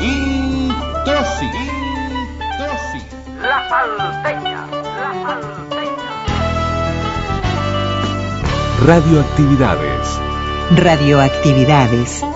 Introsi. La salteña, la salteña. Radioactividades. Radioactividades.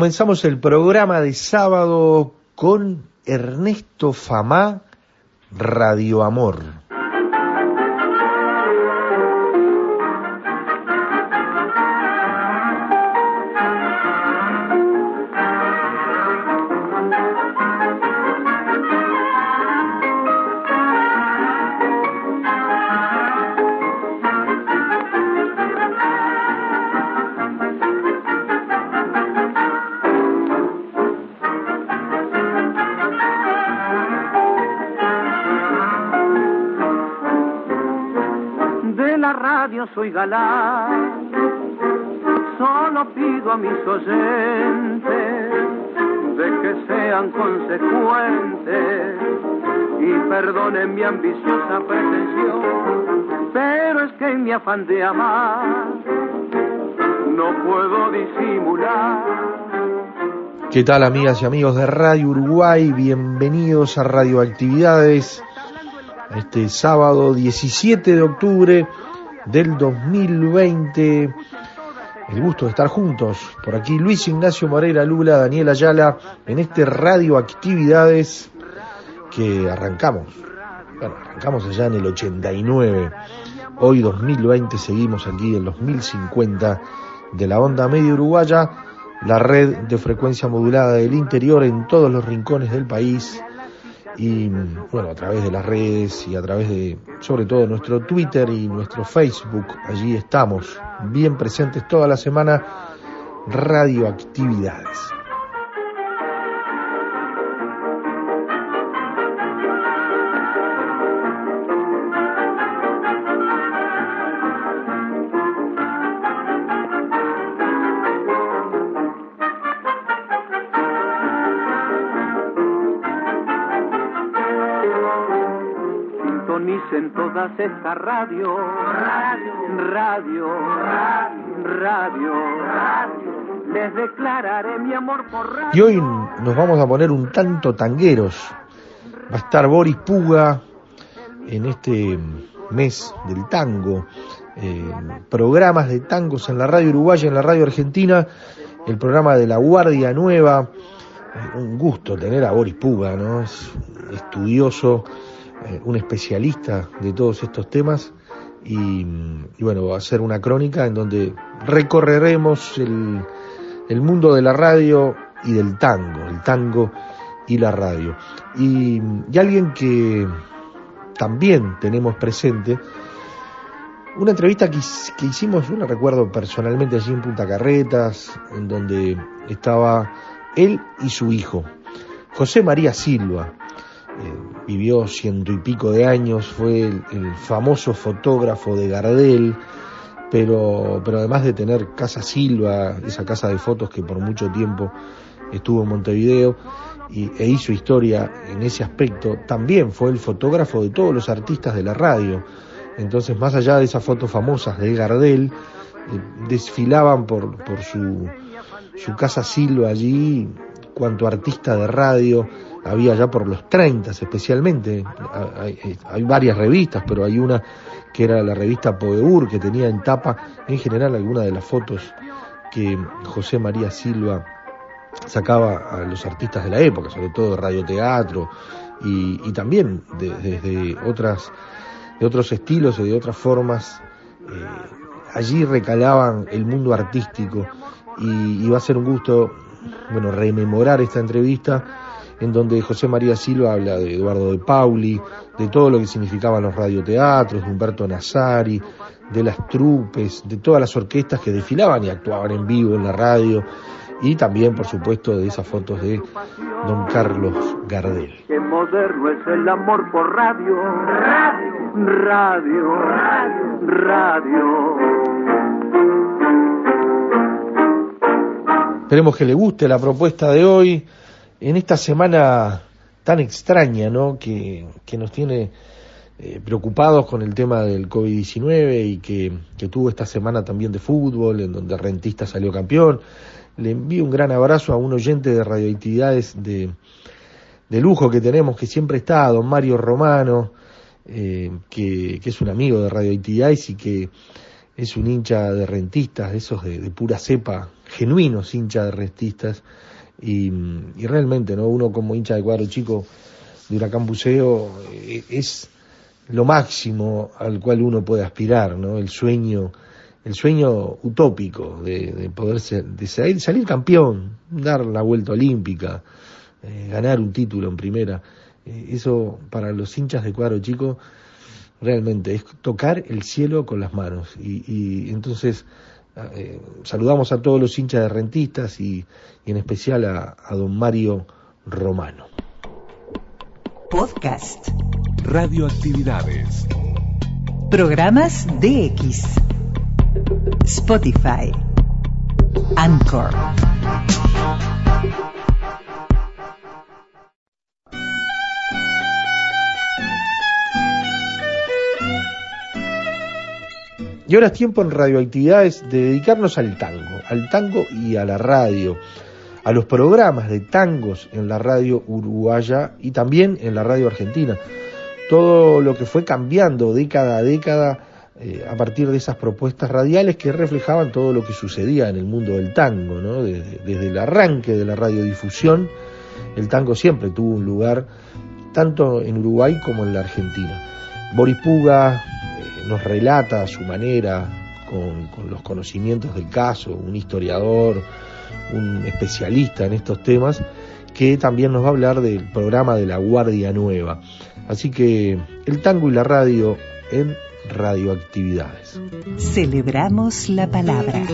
Comenzamos el programa de sábado con Ernesto Famá, Radio Amor. Soy galán, solo pido a mis oyentes de que sean consecuentes y perdonen mi ambiciosa pretensión, pero es que en mi afán de amar no puedo disimular. ¿Qué tal amigas y amigos de Radio Uruguay? Bienvenidos a Radioactividades. Este sábado 17 de octubre del 2020. El gusto de estar juntos. Por aquí Luis Ignacio Moreira Lula, Daniel Ayala, en este Radioactividades que arrancamos. Bueno, arrancamos allá en el 89. Hoy 2020 seguimos aquí en los 1050 de la onda media uruguaya, la red de frecuencia modulada del interior en todos los rincones del país y bueno, a través de las redes y a través de, sobre todo, nuestro Twitter y nuestro Facebook, allí estamos, bien presentes toda la semana, radioactividades. Todas estas radio, radio, radio, radio, radio. Les declararé mi amor por radio. Y hoy nos vamos a poner un tanto tangueros. Va a estar Boris Puga en este mes del tango, eh, programas de tangos en la radio uruguaya, en la radio argentina, el programa de La Guardia Nueva. Eh, un gusto tener a Boris Puga, ¿no? Es estudioso, eh, un especialista de todos estos temas. Y, y bueno, va a ser una crónica en donde recorreremos el, el mundo de la radio y del tango, el tango y la radio. Y, alguien que también tenemos presente, una entrevista que, que hicimos, yo la recuerdo personalmente allí en Punta Carretas, en donde estaba él y su hijo, José María Silva. Eh, vivió ciento y pico de años, fue el, famoso fotógrafo de Gardel, pero, pero además de tener Casa Silva, esa casa de fotos que por mucho tiempo estuvo en Montevideo y, e hizo historia en ese aspecto, también fue el fotógrafo de todos los artistas de la radio. Entonces, más allá de esas fotos famosas de Gardel, eh, desfilaban por, por su, su casa Silva allí, cuanto artista de radio, había ya por los 30 especialmente, hay, varias revistas, pero hay una que era la revista Poeur, que tenía en tapa en general algunas de las fotos que José María Silva sacaba a los artistas de la época, sobre todo de radioteatro y, y también desde otras de otros estilos y de otras formas. Eh, allí recalaban el mundo artístico y va a ser un gusto bueno rememorar esta entrevista en donde José María Silva habla de Eduardo de Pauli, de todo lo que significaban los radioteatros, de Humberto Nazari, de las trupes, de todas las orquestas que desfilaban y actuaban en vivo en la radio, y también, por supuesto, de esas fotos de don Carlos Gardel. Qué moderno es el amor por radio, radio, radio, radio. Esperemos que le guste la propuesta de hoy en esta semana tan extraña, ¿no? Que, que nos tiene eh, preocupados con el tema del COVID-19 y que, que, tuvo esta semana también de fútbol, en donde Rentista salió campeón. Le envío un gran abrazo a un oyente de radioactividades de, de lujo que tenemos, que siempre está, don Mario Romano, eh, que, que, es un amigo de radioactividades y que es un hincha de rentistas, de esos de, de pura cepa, genuinos hinchas de rentistas y, y, realmente, ¿no? Uno como hincha de cuadro chico de Huracán Buceo eh, es lo máximo al cual uno puede aspirar, ¿no? El sueño, el sueño utópico de, de poder ser, de salir, salir, campeón, dar la vuelta olímpica, eh, ganar un título en primera. Eh, eso para los hinchas de cuadro chico realmente es tocar el cielo con las manos. Y, y entonces eh, saludamos a todos los hinchas de rentistas y, y en especial a, a, don Mario Romano. Podcast. Radioactividades. Programas DX. Spotify. Anchor. Y ahora es tiempo en radioactividades de dedicarnos al tango, al tango y a la radio, a los programas de tangos en la radio uruguaya y también en la radio argentina. Todo lo que fue cambiando década a década eh, a partir de esas propuestas radiales que reflejaban todo lo que sucedía en el mundo del tango, ¿no? desde, desde el arranque de la radiodifusión, el tango siempre tuvo un lugar tanto en Uruguay como en la Argentina. Boris Puga, nos relata a su manera, con, con, los conocimientos del caso, un historiador, un especialista en estos temas, que también nos va a hablar del programa de la Guardia Nueva. Así que el tango y la radio en radioactividades. Celebramos la palabra.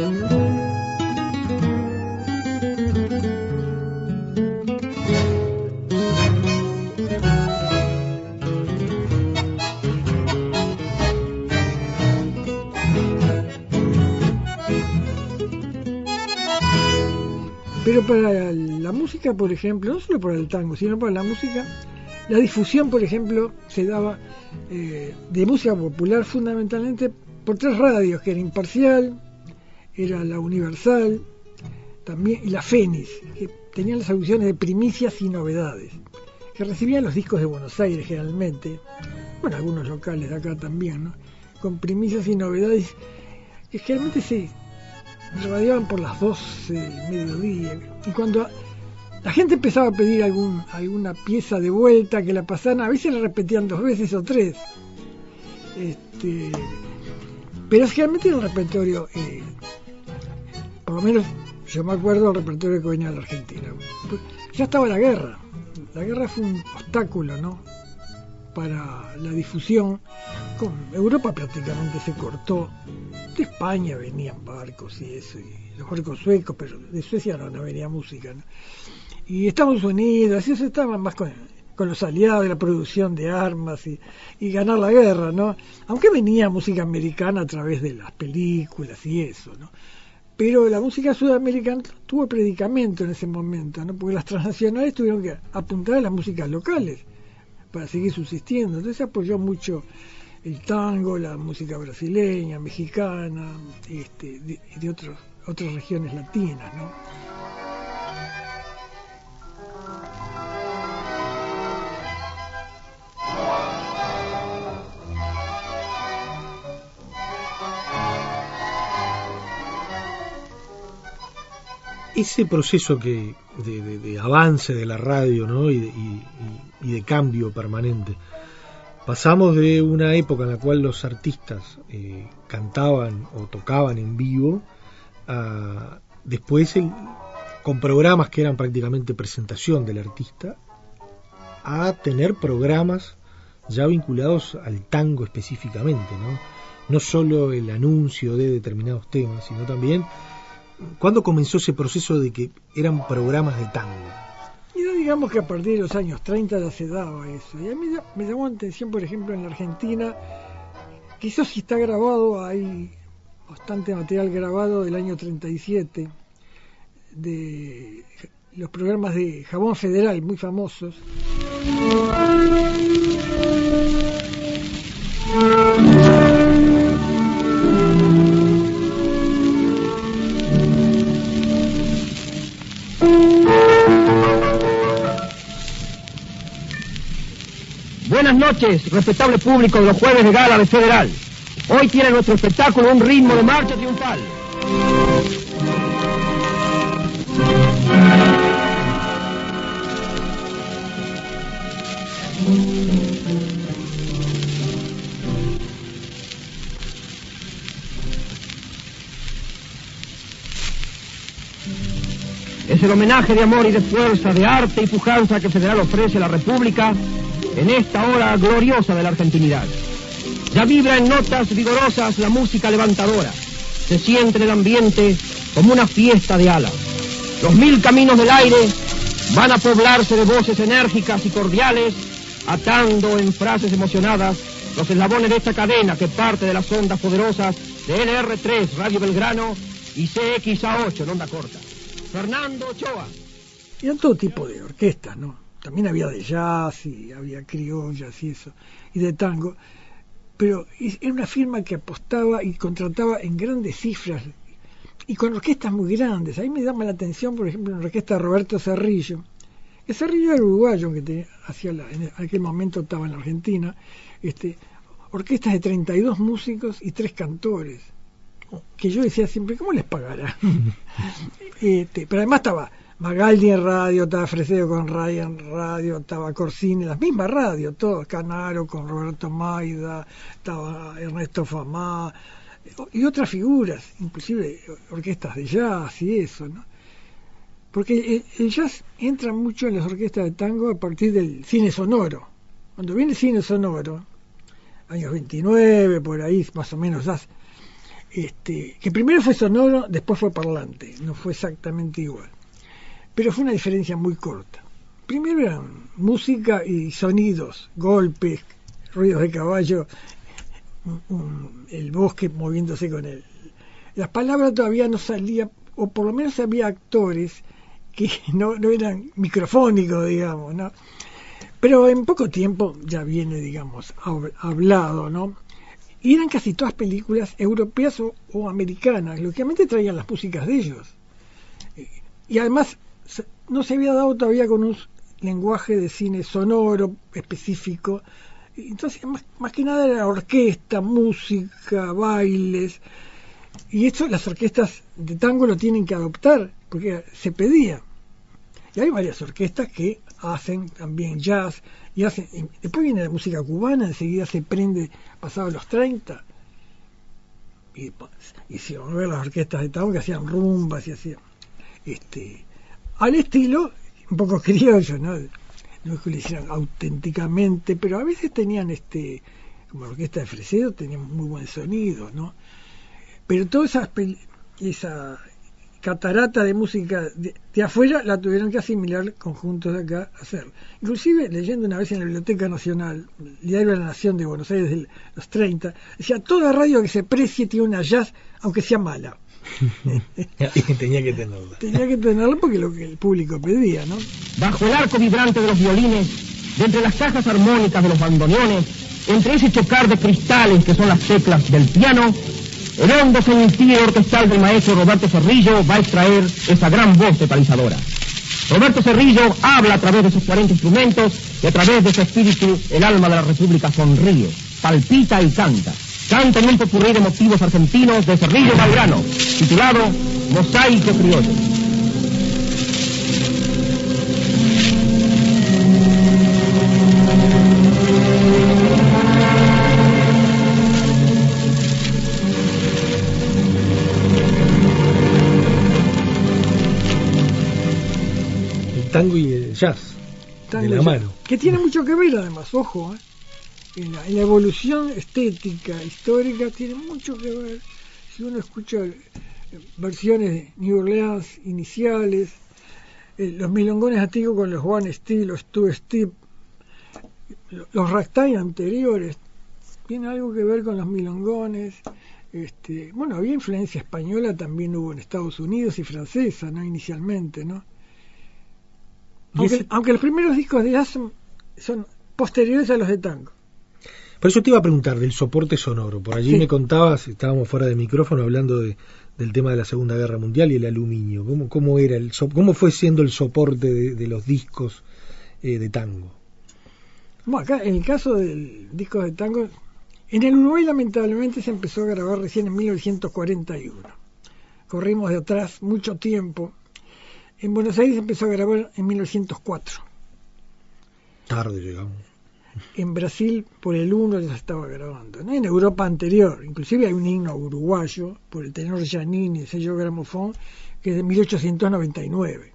Para la música, por ejemplo, no solo para el tango, sino para la música, la difusión, por ejemplo, se daba eh, de música popular fundamentalmente por tres radios, que era Imparcial, era la Universal, también y la Fénix, que tenían las audiciones de primicias y novedades, que recibían los discos de Buenos Aires generalmente, bueno, algunos locales de acá también, ¿no? con primicias y novedades, que generalmente se radiaban por las 12 del mediodía. Y cuando la gente empezaba a pedir algún, alguna pieza de vuelta que la pasaran, a veces la repetían dos veces o tres. Este, pero generalmente era un repertorio, eh, por lo menos yo me acuerdo del repertorio que venía de la Argentina. Ya estaba la guerra. La guerra fue un obstáculo, ¿no? Para la difusión. Europa prácticamente se cortó de España venían barcos y eso, y los barcos suecos, pero de Suecia no, no venía música. ¿no? Y Estados Unidos, y eso estaban más con, con los aliados de la producción de armas y, y, ganar la guerra, ¿no? Aunque venía música americana a través de las películas y eso, ¿no? Pero la música sudamericana tuvo predicamento en ese momento, ¿no? Porque las transnacionales tuvieron que apuntar a las músicas locales para seguir subsistiendo. Entonces apoyó mucho el tango, la música brasileña, mexicana, este, de, de otros, otras regiones latinas, ¿no? ese proceso que de, de, de, avance de la radio ¿no? y, y, y, de cambio permanente. Pasamos de una época en la cual los artistas eh, cantaban o tocaban en vivo a después con programas que eran prácticamente presentación del artista a tener programas ya vinculados al tango específicamente, ¿no? No solo el anuncio de determinados temas, sino también ¿Cuándo comenzó ese proceso de que eran programas de tango? Y digamos que a partir de los años 30 ya se daba eso. Y a mí me llamó la atención, por ejemplo, en la Argentina, quizás si está grabado, hay bastante material grabado del año 37, de los programas de Jabón Federal, muy famosos. Buenas noches, respetable público de los jueves de gala de Federal. Hoy tiene nuestro espectáculo un ritmo de marcha triunfal. Es el homenaje de amor y de fuerza, de arte y pujanza que Federal ofrece a la República en esta hora gloriosa de la argentinidad. Ya vibra en notas vigorosas la música levantadora. Se siente en el ambiente como una fiesta de alas. Los mil caminos del aire van a poblarse de voces enérgicas y cordiales, atando en frases emocionadas los eslabones de esta cadena que parte de las ondas poderosas de LR3, Radio Belgrano, y CXA8 en onda corta. Fernando Ochoa. Y en todo tipo de orquestas, ¿no? También había de jazz y había criollas y eso, y de tango, pero era una firma que apostaba y contrataba en grandes cifras y con orquestas muy grandes. Ahí me llama la atención, por ejemplo, la orquesta de Roberto Cerrillo, que Cerrillo era uruguayo, que hacía en aquel momento estaba en la Argentina, este, orquestas de 32 músicos y tres cantores, que yo decía siempre, ¿cómo les pagará? este, pero además estaba Magaldi en radio, estaba Fresedo con Ryan en radio, estaba Corsini, las mismas radios, todos, Canaro con Roberto Maida, estaba Ernesto Famá, y otras figuras, inclusive orquestas de jazz y eso, ¿no? Porque el, jazz entra mucho en las orquestas de tango a partir del cine sonoro. Cuando viene el cine sonoro, años 29, por ahí más o menos, jazz, este, que primero fue sonoro, después fue parlante, no fue exactamente igual pero fue una diferencia muy corta. Primero eran música y sonidos, golpes, ruidos de caballo, el bosque moviéndose con él. Las palabras todavía no salían, o por lo menos había actores que no, no eran microfónicos, digamos, ¿no? Pero en poco tiempo ya viene, digamos, hablado, ¿no? Y eran casi todas películas europeas o, o americanas, lógicamente traían las músicas de ellos. Y además no se había dado todavía con un lenguaje de cine sonoro específico. Entonces, más, que nada era orquesta, música, bailes. Y esto las orquestas de tango lo tienen que adoptar, porque se pedía. Y hay varias orquestas que hacen también jazz, y hacen, después viene la música cubana, enseguida se prende pasados los 30. Y, y si a ver las orquestas de tango que hacían rumbas y hacían este al estilo un poco criollo, ¿no? No es que lo hicieran auténticamente, pero a veces tenían este, como la orquesta de Fresedo, tenían muy buen sonido, ¿no? Pero toda esa, esa catarata de música de, afuera la tuvieron que asimilar conjuntos de acá a hacer. Inclusive, leyendo una vez en la Biblioteca Nacional, el Diario de la Nación de Buenos Aires de los 30, decía, toda radio que se precie tiene una jazz, aunque sea mala. tenía que tenerla. Tenía que tenerla porque lo que el público pedía, ¿no? Bajo el arco vibrante de los violines, de entre las cajas armónicas de los bandoneones, entre ese chocar de cristales que son las teclas del piano, el hondo sentido orquestal del maestro Roberto Cerrillo va a extraer esa gran voz totalizadora. Roberto Cerrillo habla a través de sus 40 instrumentos y a través de su espíritu el alma de la República sonríe, palpita y canta. Canta en un popurrí de motivos argentinos de Cerrillo Valgrano, titulado Mosaico Criollo. El tango y el jazz. Tango de la y mano. Que tiene mucho que ver además, ojo, ¿eh? En, la, en la evolución estética, histórica, tiene mucho que ver. Si uno escucha eh, versiones de New Orleans iniciales, eh, los milongones antiguos con los One Steel, los Two Step, lo- los ragtime anteriores, tiene algo que ver con los milongones. Este, bueno, había influencia española, también hubo en Estados Unidos y francesa, ¿no? Inicialmente, ¿no? Aunque, ese- aunque los primeros discos de jazz son posteriores a los de tango. Por eso te iba a preguntar del soporte sonoro. Por allí Sí. me contabas, estábamos fuera de micrófono hablando de, del tema de la Segunda Guerra Mundial y el aluminio. ¿Cómo, cómo era el cómo fue siendo el soporte de, de los discos eh, de tango? Bueno, acá en el caso del disco de tango, en el Uruguay lamentablemente se empezó a grabar recién en 1941. Corrimos de atrás mucho tiempo. En Buenos Aires se empezó a grabar en 1904. Tarde llegamos. En Brasil por el 1 ya se estaba grabando. ¿no? En Europa anterior, inclusive hay un himno uruguayo por el tenor Giannini, el sello Gramofón, que es de 1899.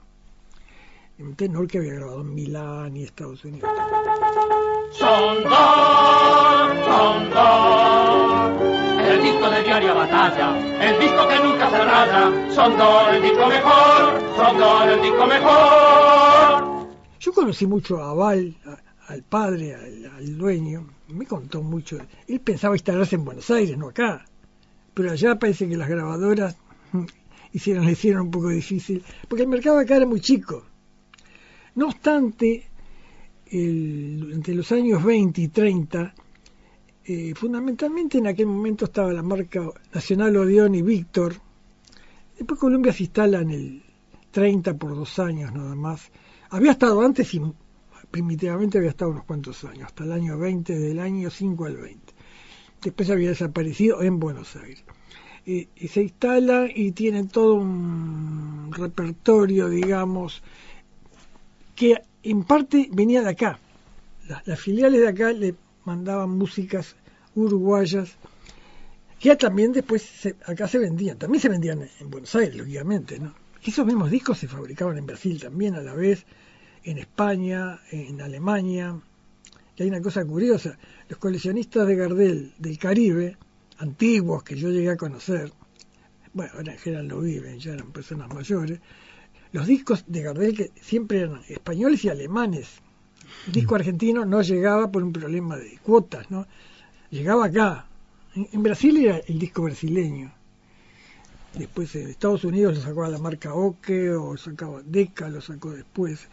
Un tenor que había grabado en Milán y Estados Unidos. Son dos, son dos. El disco de diaria batalla, el disco que nunca se raya. Son dos, el disco mejor, son dos, el disco mejor. Yo conocí mucho a Val, a- al padre, al, dueño, me contó mucho. Él pensaba instalarse en Buenos Aires, no acá. Pero allá parece que las grabadoras mm, hicieron, le hicieron un poco difícil, porque el mercado acá era muy chico. No obstante, el- entre los años 20 y 30, eh, fundamentalmente en aquel momento estaba la marca Nacional Odeón y Víctor. Después Colombia se instala en el 30 por dos años nada más. Había estado antes y primitivamente había estado unos cuantos años, hasta el año 20, del año 5 al 20. Después había desaparecido en Buenos Aires. Y se instala y tiene todo un repertorio, digamos, que en parte venía de acá. Las, las filiales de acá le mandaban músicas uruguayas que también después se- acá se vendían. También se vendían en Buenos Aires, lógicamente, ¿no? Esos mismos discos se fabricaban en Brasil también a la vez, en España, en Alemania. Y hay una cosa curiosa, los coleccionistas de Gardel del Caribe, antiguos que yo llegué a conocer, bueno, ahora en general no viven, ya eran personas mayores, los discos de Gardel que siempre eran españoles y alemanes. El disco argentino no llegaba por un problema de cuotas, ¿no? Llegaba acá. En, en Brasil era el disco brasileño. Después en Estados Unidos lo sacaba la marca Oke o sacaba Deca, lo sacó después,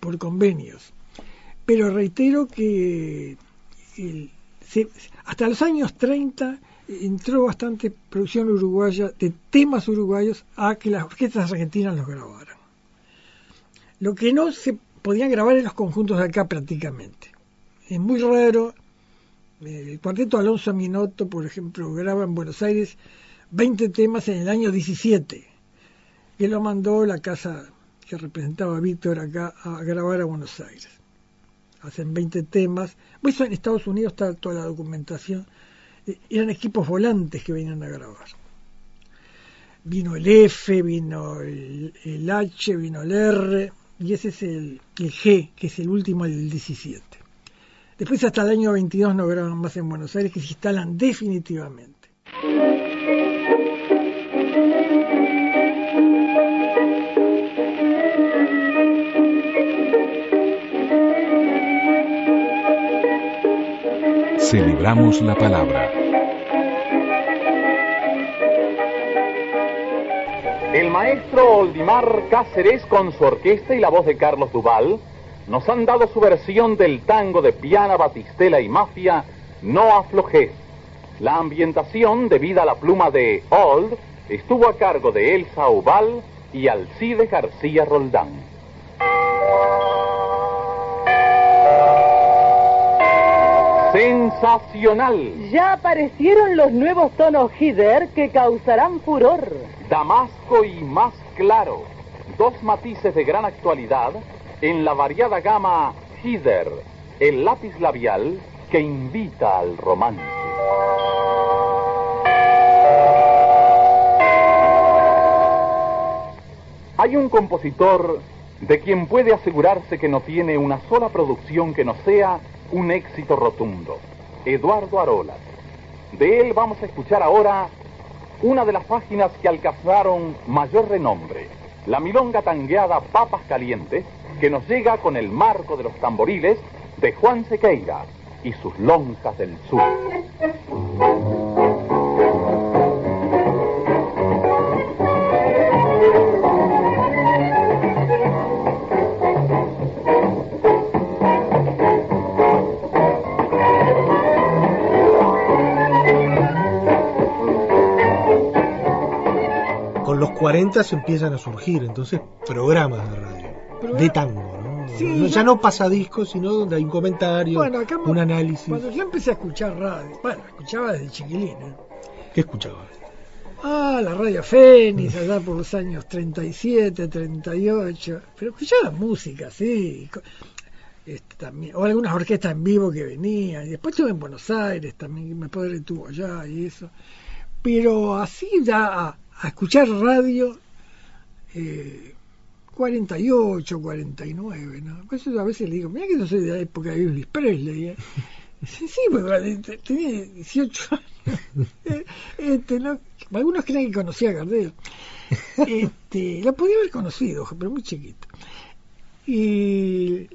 por convenios. Pero reitero que hasta los años 30 entró bastante producción uruguaya de temas uruguayos a que las orquestas argentinas los grabaran. Lo que no se podían grabar en los conjuntos de acá prácticamente. Es muy raro. eh, El cuarteto Alonso Minotto, por ejemplo, graba en Buenos Aires 20 temas en el año 17, que lo mandó la casa que representaba Víctor acá a grabar a Buenos Aires. Hacen 20 temas. Pues en Estados Unidos está toda la documentación. Eh, Eran equipos volantes que venían a grabar. Vino el F, vino el, el H, vino el R, y ese es el, el G, que es el último del 17. Después hasta el año 22 no graban más en Buenos Aires, que se instalan definitivamente. Celebramos la palabra. El maestro Oldimar Cáceres con su orquesta y la voz de Carlos Duval nos han dado su versión del tango de Piana, Batistela y Mafia No aflojes. La ambientación, debida a la pluma de Old, estuvo a cargo de Elsa Oval y Alcide García Roldán. Sensacional. Ya aparecieron los nuevos tonos Hider que causarán furor. Damasco y más claro. Dos matices de gran actualidad en la variada gama Hider, el lápiz labial que invita al romance. Hay un compositor de quien puede asegurarse que no tiene una sola producción que no sea un éxito rotundo, Eduardo Arolas. De él vamos a escuchar ahora una de las páginas que alcanzaron mayor renombre, la milonga tangueada Papas Calientes, que nos llega con el marco de los tamboriles de Juan Sequeira y sus lonjas del sur. Con los 40 se empiezan a surgir entonces programas de radio, de tango, ¿no? Sí, No- ya no pasadiscos, sino donde hay un comentario, Bueno, acá un análisis. Cuando yo empecé a escuchar radio, bueno, escuchaba desde chiquilín, ¿eh? ¿Qué escuchaba? Ah, la radio Fénix, allá por los años 37, 38. Pero escuchaba música, sí. este, también, o algunas orquestas en vivo que venían. Y después estuve en Buenos Aires también, mi padre estuvo allá y eso. Pero así ya a, escuchar radio, eh, 48, 49, ¿no? Por eso a veces le digo, mira que yo soy de la época de Elvis Presley, ¿eh? Sí, sí, pues, tenía 18 años. Eh, este, no, algunos creen que conocía a Gardel. Este, la podía haber conocido, pero muy chiquito. Y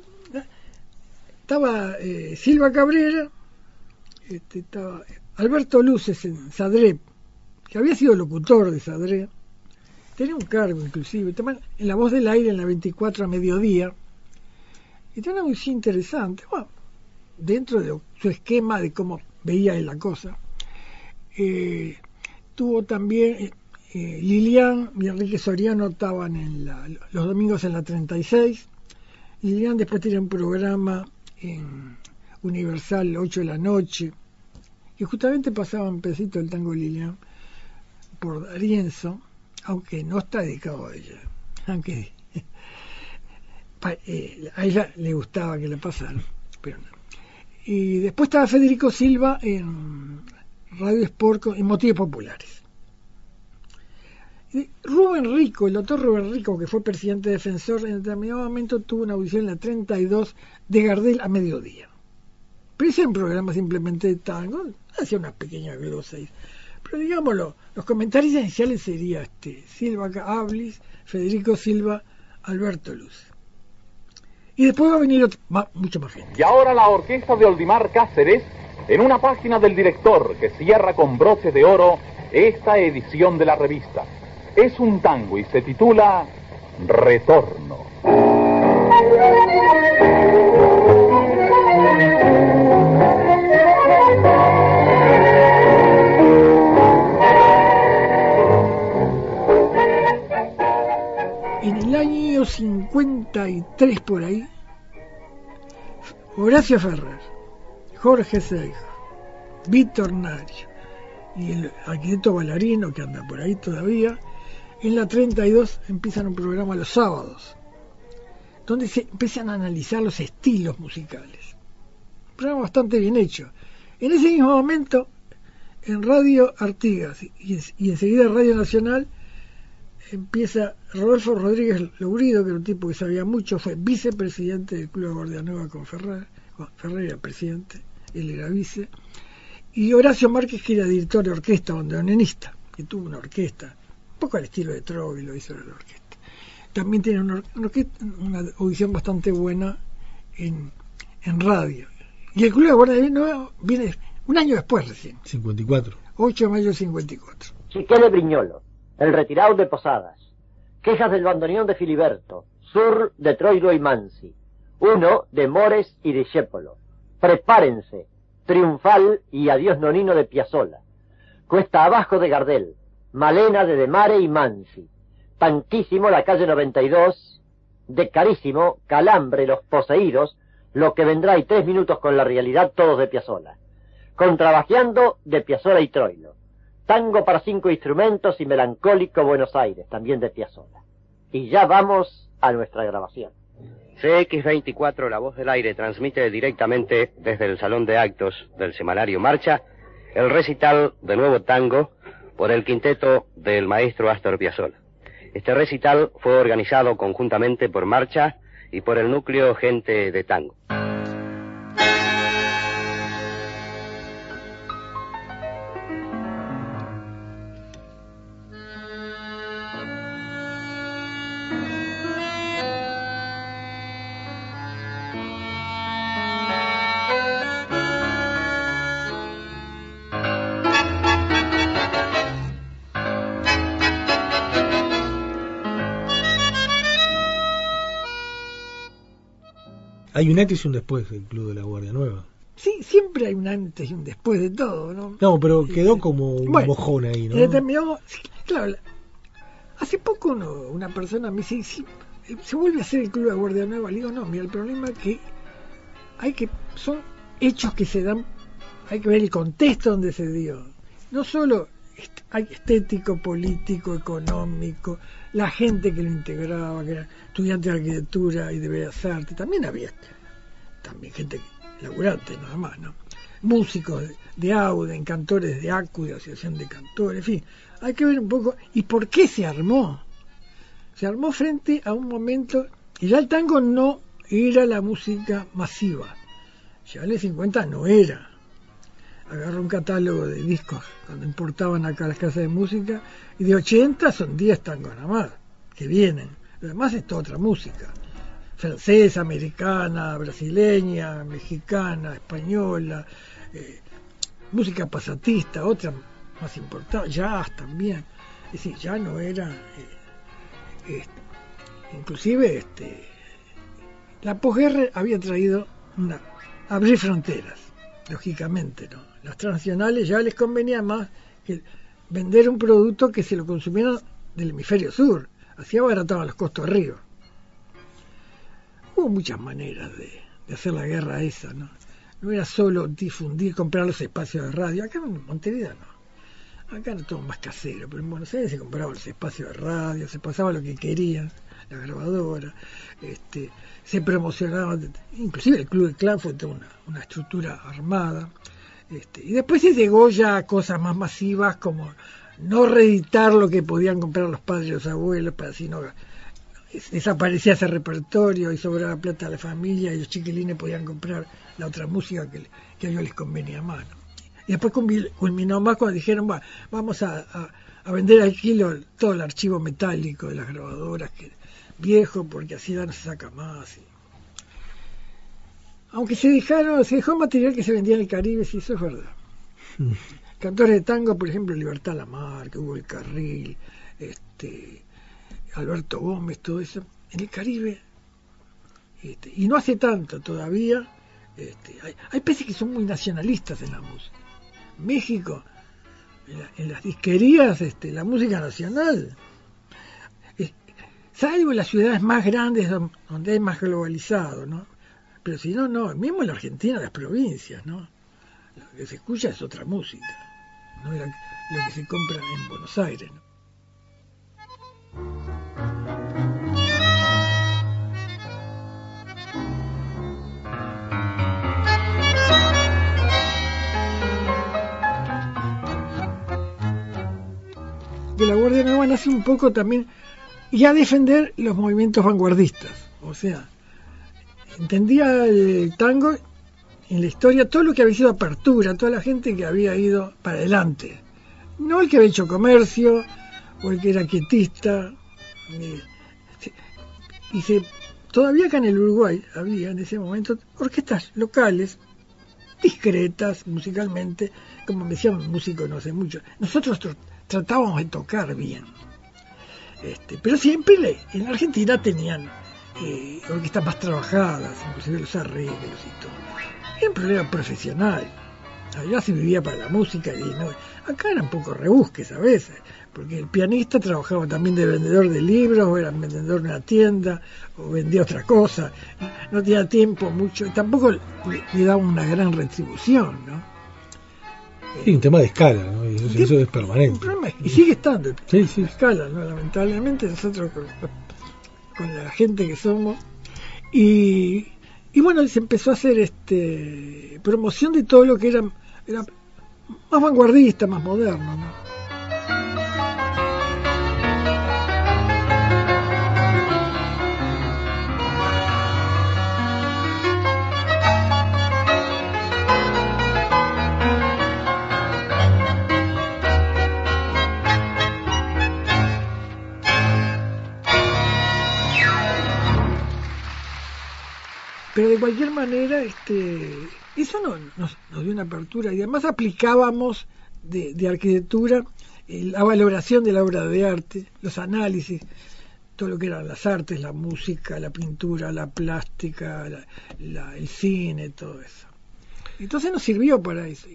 estaba eh, Silva Cabrera, este, estaba Alberto Luces en Sadrep, que había sido locutor de Sadrep, tenía un cargo inclusive, en la voz del aire en la 24 a mediodía, y tenía una música interesante, bueno, dentro de su esquema de cómo veía él la cosa. Eh, tuvo también eh, eh, Lilian y Enrique Soriano estaban en los domingos en la 36. Lilian después tenía un programa en Universal 8 de la noche, que justamente pasaba un pedacito del tango Lilian por Darienzo, aunque no está dedicado a ella, aunque eh, a ella le gustaba que la pasaran, pero. Y después estaba Federico Silva en Radio Sport en Motivos Populares. Rubén Rico, el doctor Rubén Rico, que fue presidente defensor, en determinado momento tuvo una audición en la 32 de Gardel a mediodía. Pero ese programa simplemente de tango, hacía una pequeña glosa. Pero digámoslo, los comentarios iniciales serían este, Silva Ablis, Federico Silva, Alberto Luz. Y después va a venir mucho más gente. Y ahora la orquesta de Oldimar Cáceres, en una página del director que cierra con broche de oro esta edición de la revista. Es un tango y se titula Retorno. Año 53 por ahí, Horacio Ferrer, Jorge Seijo, Víctor Nario y el arquitecto Ballarino, que anda por ahí todavía, en la 32 empiezan un programa los sábados, donde se empiezan a analizar los estilos musicales. Un programa bastante bien hecho. En ese mismo momento, en Radio Artigas y, y enseguida Radio Nacional, empieza Rodolfo Rodríguez Lourido, que era un tipo que sabía mucho, fue vicepresidente del Club de Guardia Nueva con Ferrer, con Ferrer era presidente, él era vice, y Horacio Márquez, que era director de orquesta, bandoneonista, que tuvo una orquesta, un poco al estilo de Troilo hizo la orquesta. También tiene una, or- una orquesta- una audición bastante buena en, en radio. Y el Club de Guardia Nueva viene un año después recién, 54. 8 de mayo del 54. Chiqué de Briñolo, el retirado de Posadas. Quejas del bandoneón de Filiberto, sur de Troilo y Mansi. Uno de Mores y de Chépolo. Prepárense. Triunfal y Adiós Nonino de Piazzolla, Cuesta Abajo de Gardel, Malena de Demare y Mansi, Tanquísimo la calle 92, de Carísimo, Calambre, Los Poseídos, Lo que vendrá y Tres Minutos con la Realidad, todos de Piazzolla. Contrabajeando de Piazzolla y Troilo. Tango para cinco instrumentos y Melancólico Buenos Aires, también de Piazzolla. Y ya vamos a nuestra grabación. CX24, La Voz del Aire, transmite directamente desde el Salón de Actos del Semanario Marcha el recital de nuevo tango por el quinteto del maestro Astor Piazzolla. Este recital fue organizado conjuntamente por Marcha y por el núcleo Gente de Tango. Hay un antes y un después del Club de la Guardia Nueva. Sí, siempre hay un antes y un después de todo, ¿no? No, pero quedó como un Bueno, mojón ahí, ¿no? determinado- sí, claro, la- hace poco uno- una persona me dice, "Sí, eh, se vuelve a hacer el Club de la Guardia Nueva. Le digo, no, mira, el problema es que hay que, son hechos que se dan, hay que ver el contexto donde se dio. No solo estético, político, económico, la gente que lo integraba, que era estudiante de arquitectura y de bellas artes, también había también gente laburante nada más, ¿no? Músicos de, de Auden, cantores de ACU, de Asociación de Cantores, en fin, hay que ver un poco, ¿y por qué se armó? Se armó frente a un momento, y ya el tango no era la música masiva, ya en el 50 no era. Agarró un catálogo de discos cuando importaban acá las casas de música, y de 80 son 10 tangos nada más, que vienen. Lo demás es otra música francesa, americana, brasileña, mexicana, española, eh, música pasatista, otra más importante, jazz también. Es decir, ya no era, eh, este, inclusive este, la posguerra había traído una, abrir fronteras, lógicamente, ¿no? Las transnacionales ya les convenía más que vender un producto que se lo consumieran del hemisferio sur, así abarataban los costos arriba. Hubo muchas maneras de, de hacer la guerra esa, ¿no? No era solo difundir, comprar los espacios de radio. Acá en Montevideo no. Acá era todo más casero, pero en Buenos Aires se compraban los espacios de radio, se pasaba lo que querían, la grabadora, este, se promocionaba, inclusive el Club de Clan fue una, una estructura armada. Este, y después se llegó ya a cosas más masivas como no reeditar lo que podían comprar los padres y los abuelos para así no desaparecía ese repertorio y sobraba plata a la familia y los chiquilines podían comprar la otra música que, que a ellos les convenía más. Y después culmi- culminó más cuando dijeron, "Va, vamos a, a- a vender al kilo todo el archivo metálico de las grabadoras, que viejo, porque así ya no se saca más. y- Aunque se dejaron, se dejó material que se vendía en el Caribe, sí, eso es verdad. Cantores de tango, por ejemplo, Libertad Lamarque, Hugo el Carril, este, Alberto Gómez, todo eso, en el Caribe. este, y no hace tanto todavía. Este, hay, hay peces que son muy nacionalistas en la música. México, en, la- en las disquerías, este, la música nacional, es- salvo en las ciudades más grandes don- donde es más globalizado, ¿no? Pero si no, no, mismo en la Argentina, las provincias, ¿no? Lo que se escucha es otra música, no era lo que se compra en Buenos Aires, ¿no? de la Guardia Nueva nace un poco también y a defender los movimientos vanguardistas. O sea, entendía el tango en la historia todo lo que había sido apertura, toda la gente que había ido para adelante. No el que había hecho comercio o el que era quietista. Y se, todavía acá en el Uruguay había en ese momento orquestas locales discretas musicalmente, como me decían músicos no sé mucho. Nosotros tr- tratábamos de tocar bien. Este, pero siempre le- en Argentina tenían eh, orquestas más trabajadas, inclusive los arreglos y todo. Era un problema profesional. allá se vivía para la música y no, acá eran poco rebusques a veces, porque el pianista trabajaba también de vendedor de libros, o era vendedor de una tienda, o vendía otra cosa, no tenía tiempo mucho, y tampoco le, le daba una gran retribución, ¿no? Sí, un tema de escala, ¿no? Y eso, eso es permanente. Y sigue estando Sí, sí. escala, ¿no? lamentablemente nosotros con, la gente que somos. Y, y bueno, se empezó a hacer este promoción de todo lo que era, era más vanguardista, más moderno, ¿no? Pero de cualquier manera este eso no, nos, nos dio una apertura. Y además aplicábamos de, de arquitectura eh, la valoración de la obra de arte los análisis todo lo que eran las artes la música la pintura la plástica la, la, el cine todo eso. Entonces nos sirvió para eso.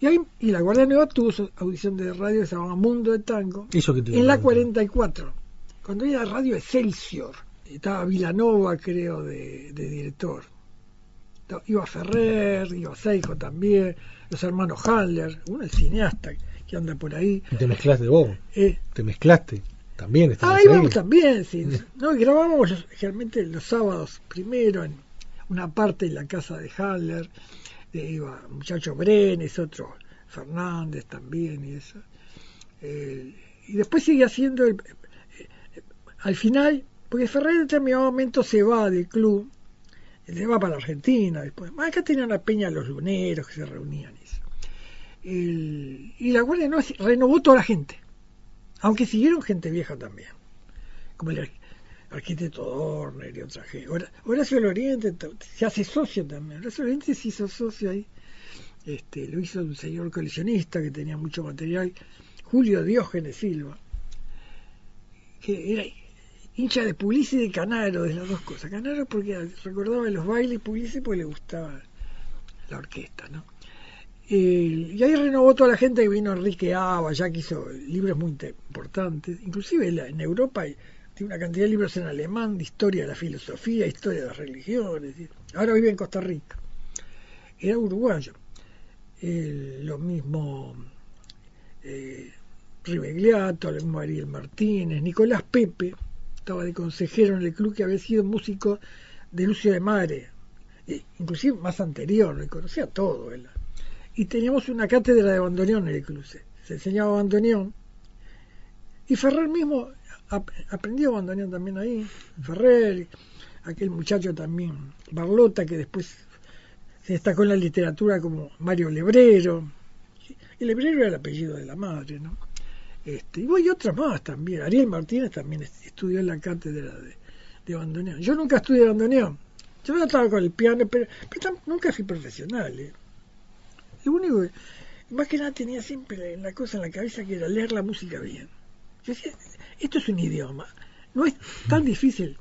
Y, ahí, y la Guardia Nueva tuvo su audición de radio que se llamaba Mundo de Tango en la digo. 44 cuando era Radio Excelsior estaba Vilanova, creo, de, de director. Iba Ferrer, iba Seijo también, los hermanos Handler, uno es cineasta que anda por ahí. Y te mezclaste vos. Eh, Te mezclaste. También ah, ahí. también, sí. No, grabábamos generalmente los sábados primero en una parte en la casa de Handler, eh, iba muchacho Brenes, otro Fernández también y eso. Eh, y después sigue haciendo el, eh, al final, porque Ferrer en determinado momento se va del club, se va para Argentina después. Acá tenían la peña los luneros que se reunían. El- y la Guardia no renovó toda la gente, aunque siguieron gente vieja también, como el ar- arquitecto Dorner y otra gente. Hora- Horacio del se hace socio también. Horacio del se hizo socio ahí. Este, lo hizo un señor coleccionista que tenía mucho material, Julio Diógenes Silva, que era hincha de Pugliese y de Canaro, de las dos cosas. Canaro porque recordaba los bailes Pugliese porque le gustaba la orquesta, ¿no? Eh, y ahí renovó toda la gente que vino Enrique Ava, ya que hizo libros muy importantes. Inclusive en Europa tiene una cantidad de libros en alemán de historia de la filosofía, historia de las religiones. Ahora vive en Costa Rica. Era uruguayo. El- lo mismo eh, Ribegliato, lo mismo Ariel Martínez, Nicolás Pepe, estaba de consejero en el club que había sido músico de Lucio de Mare, eh, inclusive más anterior, le conocía todo él. Y teníamos una cátedra de bandoneón en el club, se, se enseñaba bandoneón. Y Ferrer mismo ap- aprendió bandoneón también ahí, Ferrer, aquel muchacho también, Barlota, que después se destacó en la literatura como Mario Lebrero. Y Lebrero era el apellido de la madre, ¿no? Este, y voy otras más también. Ariel Martínez también est- estudió en la cátedra de, de bandoneón. Yo nunca estudié bandoneón. Yo no estaba con el piano, pero, pero nunca fui profesional. ¿eh? Lo único que, más que nada tenía siempre la cosa en la cabeza que era leer la música bien. Yo decía, esto es un idioma. No es tan difícil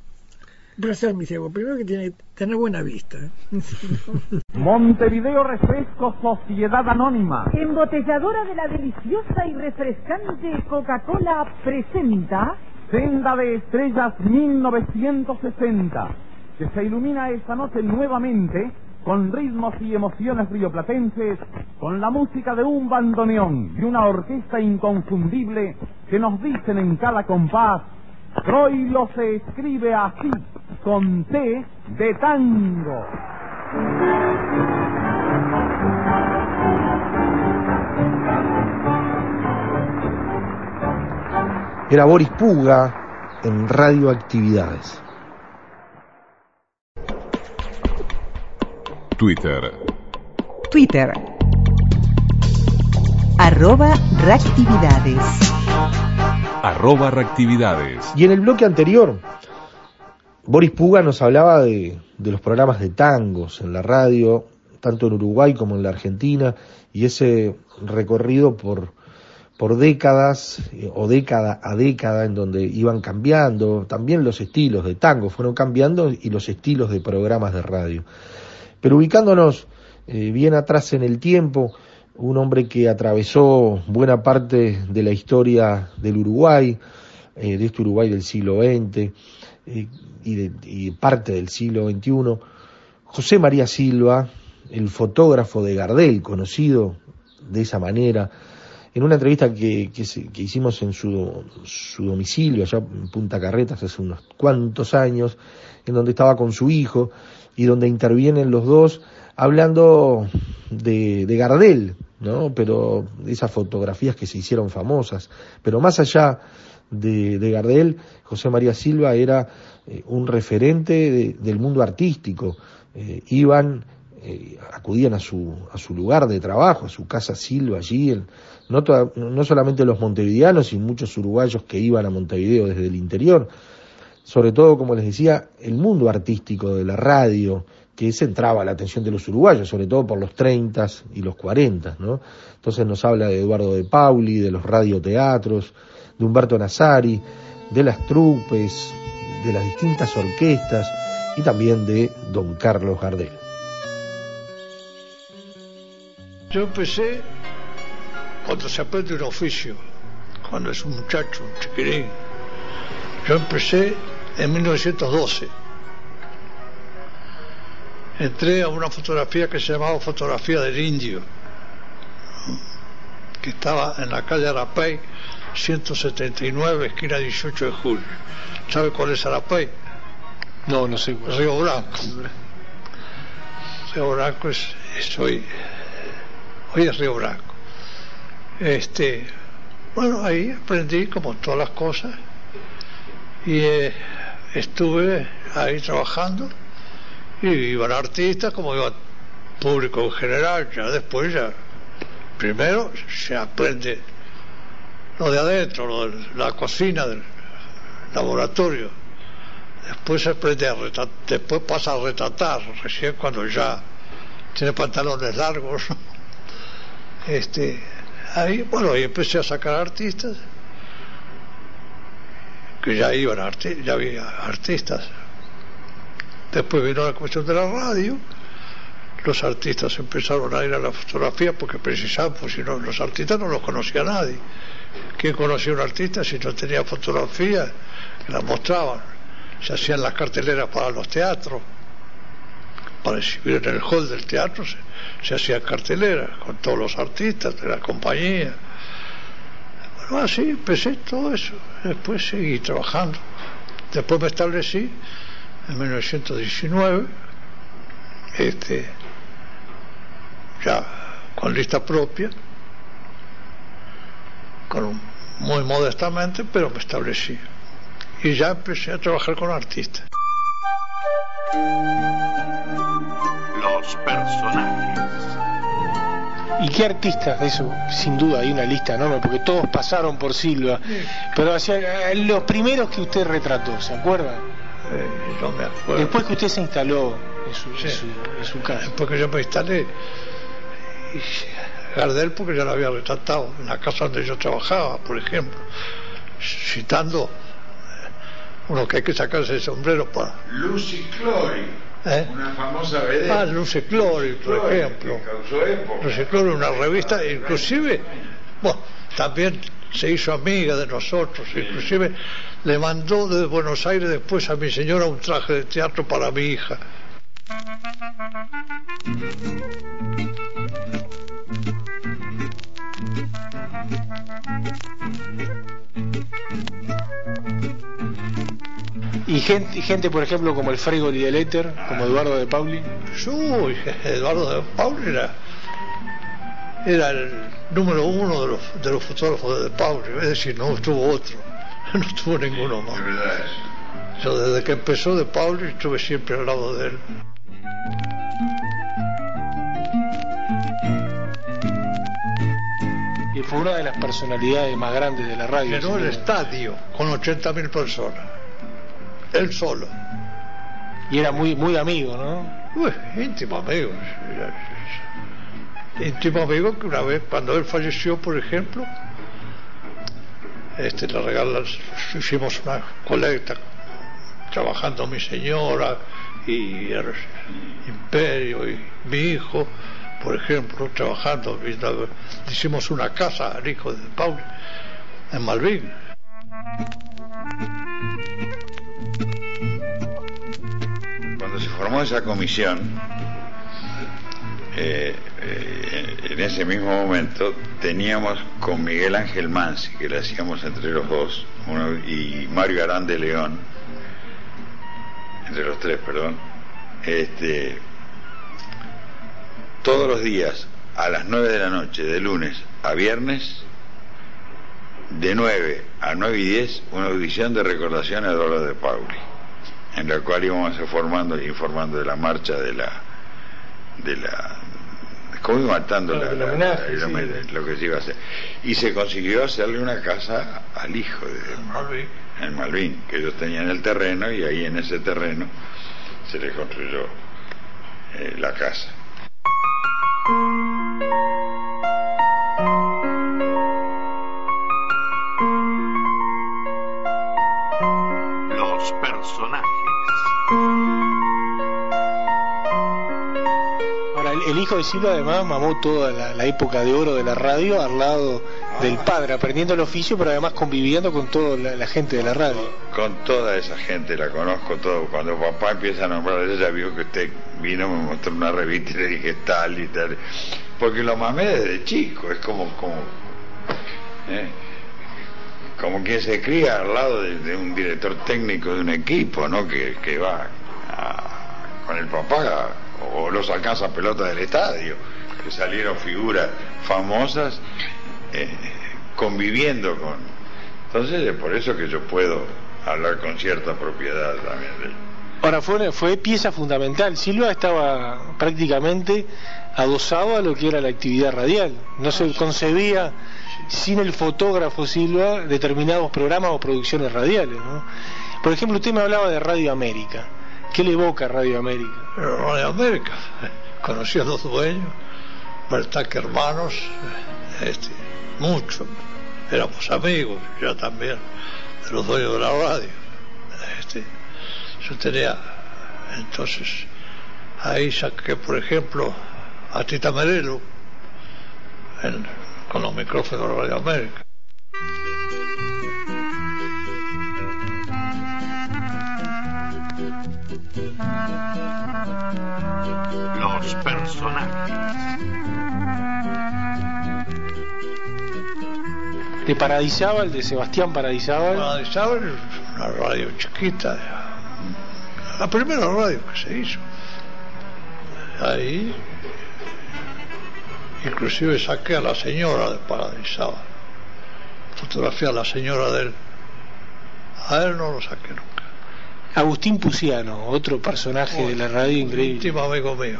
me dice, "Bueno, primero que tiene que tener buena vista. ¿eh? Montevideo Refresco Sociedad Anónima. Embotelladora de la deliciosa y refrescante Coca-Cola presenta Senda de Estrellas 1960, que se ilumina esta noche nuevamente con ritmos y emociones rioplatenses, con la música de un bandoneón y una orquesta inconfundible que nos dicen en cada compás, Troilo se escribe así, con T de tango. Era Boris Puga en Radioactividades. Twitter. Twitter. Arroba reactividades. Arroba reactividades. Y en el bloque anterior, Boris Puga nos hablaba de, de los programas de tangos en la radio, tanto en Uruguay como en la Argentina, y ese recorrido por, por décadas eh, o década a década en donde iban cambiando, también los estilos de tango fueron cambiando y los estilos de programas de radio. Pero ubicándonos eh, bien atrás en el tiempo, un hombre que atravesó buena parte de la historia del Uruguay, eh, de este Uruguay del siglo XX eh, y, de, y parte del siglo XXI. José María Silva, el fotógrafo de Gardel, conocido de esa manera, en una entrevista que, que, que hicimos en su, su, domicilio, allá en Punta Carretas, hace unos cuantos años, en donde estaba con su hijo y donde intervienen los dos hablando de, de Gardel, ¿no? Pero esas fotografías que se hicieron famosas. Pero más allá de, de Gardel, José María Silva era eh, un referente de, del mundo artístico. Eh, iban eh, acudían a su, a su lugar de trabajo, a su casa Silva allí, en, no, toda, no solamente los montevideanos y muchos uruguayos que iban a Montevideo desde el interior, sobre todo, como les decía, el mundo artístico de la radio, que centraba la atención de los uruguayos, sobre todo por los 30 y los 40, ¿no? Entonces nos habla de Eduardo de Pauli, de los radioteatros, de Humberto Nazari, de las trupes, de las distintas orquestas y también de don Carlos Gardel. Yo empecé cuando se aprende un oficio, cuando es un muchacho, un chiquirín. Yo empecé en 1912. Entré a una fotografía que se llamaba Fotografía del Indio, que estaba en la calle Arapey, 179, esquina 18 de julio. ¿Sabe cuál es Arapey? No, no sé. Río Blanco. Río Blanco es, es hoy hoy es Río Branco. Este, bueno, ahí aprendí como todas las cosas y eh, estuve ahí trabajando y iban artistas como iba público en general, ya después ya, primero se aprende lo de adentro, lo de la cocina del laboratorio, después se aprende a retratar, después pasa a retratar, recién cuando ya tiene pantalones largos, este ahí bueno y empecé a sacar artistas que ya iban arti ya había artistas después vino la cuestión de la radio los artistas empezaron a ir a la fotografía porque precisaban pues si no los artistas no los conocía nadie ¿quién conocía a un artista si no tenía fotografía? la mostraban se hacían las carteleras para los teatros para exhibir en el hall del teatro se, se hacía cartelera con todos los artistas de la compañía. Bueno, así empecé todo eso. Después seguí trabajando. Después me establecí en 1919, este, ya con lista propia, con muy modestamente, pero me establecí. Y ya empecé a trabajar con artistas. Los personajes. ¿Y qué artistas? Eso, sin duda, hay una lista enorme, porque todos pasaron por Silva. Sí. Pero hacia, los primeros que usted retrató, ¿se acuerda? Eh, no me acuerdo. Después que usted se instaló en su, Sí. en su, en su casa. Después que yo me instalé, y Gardel, porque ya lo había retratado en la casa donde yo trabajaba, por ejemplo, citando eh, uno que hay que sacarse el sombrero para. Lucy Clory, ¿eh? una famosa vedette. Ah, Lucy Clory, por Clory, ejemplo. Lucy Clory, una revista, inclusive, bueno, también se hizo amiga de nosotros, inclusive le mandó de Buenos Aires después a mi señora un traje de teatro para mi hija. Y gente, gente, por ejemplo, como el Fregoli del Éter, como Eduardo de Pauli. Uy, Eduardo de Pauli era, era el número uno de los, de los fotógrafos de De Pauli, es decir, no estuvo otro, no estuvo ninguno más. Yo desde que empezó De Pauli estuve siempre al lado de él. Y fue una de las personalidades más grandes de la radio. Llenó el estadio con 80.000 personas, él solo. Y era muy, muy amigo, ¿no? Uy, íntimo amigo. Íntimo amigo que una vez, cuando él falleció, por ejemplo, este, le regalas, hicimos una colecta trabajando mi señora y el Imperio y mi hijo por ejemplo, trabajando, hicimos una casa al hijo de Paul en Malvin. Cuando se formó esa comisión, eh, en ese mismo momento teníamos con Miguel Ángel Mansi, que le hacíamos entre los dos, y Mario Arán de León, entre los tres, perdón, este, todos los días a las 9 de la noche, de lunes a viernes, de 9 a 9 y 10, una audición de recordación a Eduardo de Pauli, en la cual íbamos informando, informando de la marcha de la, de la, iba matando la- sí. lo que se iba a hacer. Y se consiguió hacerle una casa al hijo de Malvin. en Malvin, que ellos tenían el terreno y ahí en ese terreno se le construyó eh, la casa. Hijo de Silva además mamó toda la, época de oro de la radio al lado del padre, aprendiendo el oficio, pero además conviviendo con toda la, gente de la radio. Con toda esa gente la conozco todo. Cuando papá empieza a nombrar, ella vio que usted vino, me mostró una revista y le dije tal y tal. Porque lo mamé desde chico, es como, como, ¿eh? como quien se cría al lado de, un director técnico de un equipo, ¿no? Que, que va a- con el papá o los alcanza pelota del estadio, que salieron figuras famosas eh, conviviendo con. Entonces es por eso que yo puedo hablar con cierta propiedad también. Ahora, fue, fue pieza fundamental. Silva estaba prácticamente adosado a lo que era la actividad radial. No se concebía sin el fotógrafo Silva determinados programas o producciones radiales. ¿no? Por ejemplo, usted me hablaba de Radio América. ¿Qué le evoca Radio América? Radio América, conocí a los dueños, verdad que hermanos, este, mucho, éramos amigos, ya también, de los dueños de la radio. Este, yo tenía, entonces, ahí saqué, por ejemplo, a Tita Merelo, con los micrófonos de Radio América. Los personajes. De Paradisábal, de Sebastián Paradisábal. Paradisábal, una radio chiquita, la primera radio que se hizo. Ahí, inclusive saqué a la señora de Paradisábal, fotografía a la señora de él. A él no lo saqué nunca. Agustín Puciano, otro personaje de la radio increíble. íntimo amigo mío.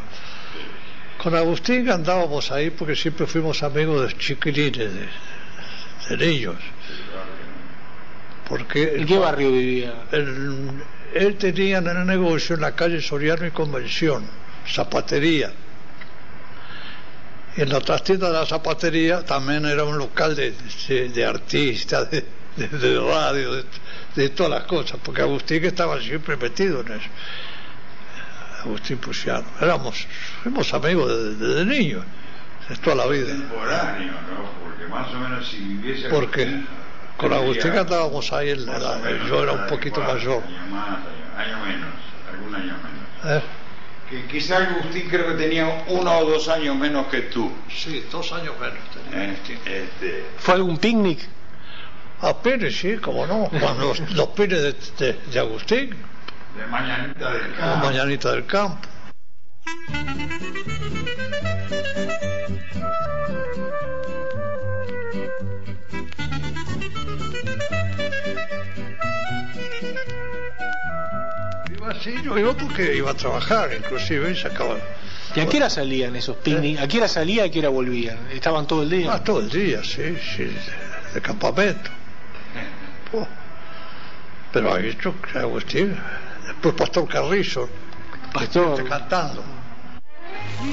Con Agustín andábamos ahí porque siempre fuimos amigos de chiquilines, de, de niños. Porque ¿En qué barrio vivía? él, él tenía en el negocio en la calle Soriano y Convención, zapatería. Y en la trastienda de la zapatería también era un local de, de, de artistas, de, de- de radio, de, de todas las cosas, porque Agustín estaba siempre metido en eso. Agustín Puciano. Éramos, fuimos amigos desde, desde niños, de toda la vida. Contemporáneo, ¿no? Porque más o menos si viviese Porque Agustín, con Agustín andábamos ahí, en la edad, menos yo era un poquito cuatro, mayor. Año más, año, año menos, algún año menos. ¿eh? Que quizá Agustín creo que tenía uno o dos años menos que tú. Sí, dos años menos tenía. ¿eh? Este, ¿Fue algún picnic? A Pérez, sí, como no. Cuando los, los pines de, de- de Agustín, de mañanita del campo. mañanita del campo. Iba así, yo iba porque iba a trabajar, inclusive, y sacaba. ¿Y a qué hora salían esos picnic? ¿A qué hora salía y a qué hora volvían? ¿Estaban todo el día? Ah, todo el día, sí, sí, de, de campamento. Oh. Pero ahí yo, Agustín, después Pastor Carrizo, Pastor. cantando.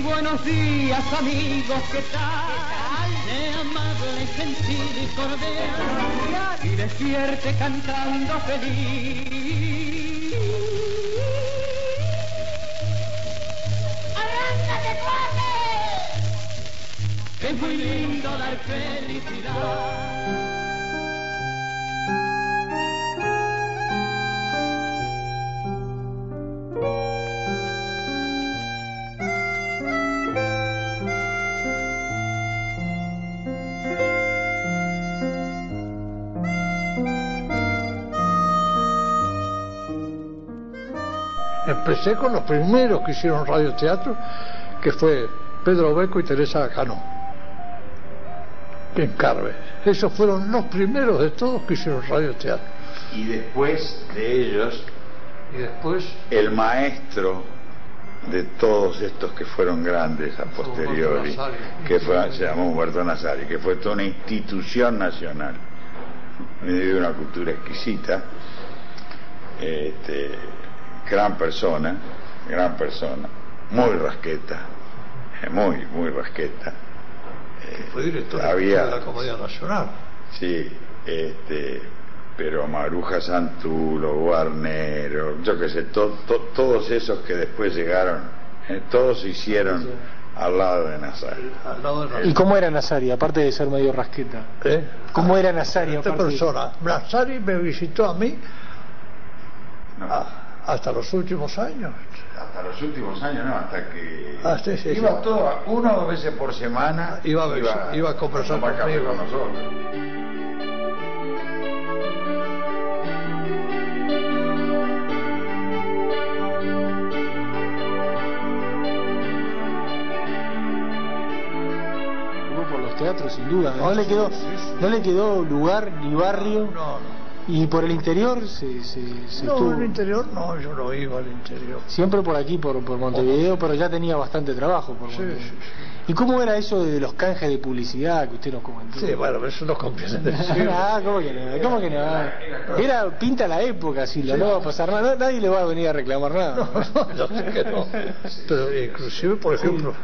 Buenos días amigos, ¿qué tal? De amable, gentil y cordial Y despierte cantando feliz ¡Arráncate, cuate! es muy lindo dar felicidad. Empecé con los primeros que hicieron radioteatro, que fue Pedro Beco y Teresa Cano, en Carve. Esos fueron los primeros de todos que hicieron radioteatro. Y después de ellos, Y después, el maestro de todos estos que fueron grandes a posteriori, que fue, se llamó Humberto Nazari, que fue toda una institución nacional, de una cultura exquisita, este, gran persona, gran persona, muy rasqueta, eh, muy, muy rasqueta. Eh, fue director había, de la Comedia Nacional. Sí, este, pero Maruja Santulo, Guarnero, yo qué sé, to- to- todos esos que después llegaron, eh, todos se hicieron al lado de Nazari. Al lado de ¿Y cómo era Nazari, aparte de ser medio rasqueta? ¿Eh? ¿Cómo era Nazari? Esta persona, Nazari me visitó a mí a- hasta los últimos años. Hasta los últimos años, no, hasta que Ah, sí, sí, iba sí. todo, una o dos veces por semana, Iba a ver- iba a conversar café conmigo. con nosotros. Por los teatros sin duda. No le quedó, no le quedó lugar ni barrio. Y por el interior se, se, se No, estuvo. al interior no, yo no iba al interior. Siempre por aquí, por, por Montevideo, pero ya tenía bastante trabajo por Sí, Montevideo. sí, ¿Y cómo era eso de los canjes de publicidad que usted nos comentó? Sí, bueno, eso no conviene decirlo. ah, ¿cómo que no? ¿Cómo que no? Era pinta la época, Silva, no va a pasar nada, nadie le va a venir a reclamar nada. Yo sé que no. Pero inclusive, por ejemplo,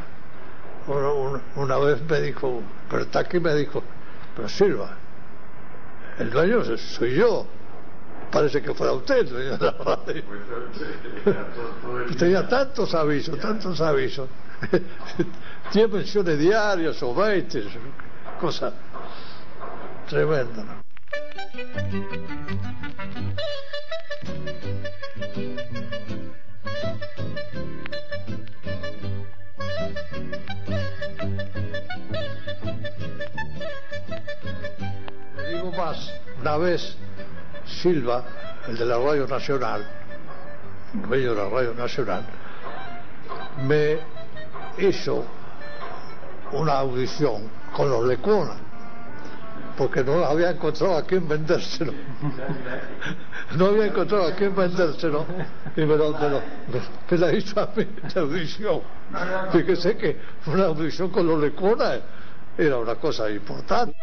una, una- una vez me dijo, Bertaki me dijo, pero Silva, el dueño soy yo. Parece que fuera usted el dueño de la radio. Tenía tantos avisos, tantos avisos. Diez menciones diarias o veinte, cosa tremenda. ¿no? Le digo más, una vez Silva, el de la Radio Nacional, dueño de la Radio Nacional, me hizo una audición con los Lecuna, porque no había encontrado a quién vendérselo. No había encontrado a quién vendérselo y me, lo, me, lo- la hizo a mí la audición. Fíjese que una audición con los Lecuna era una cosa importante.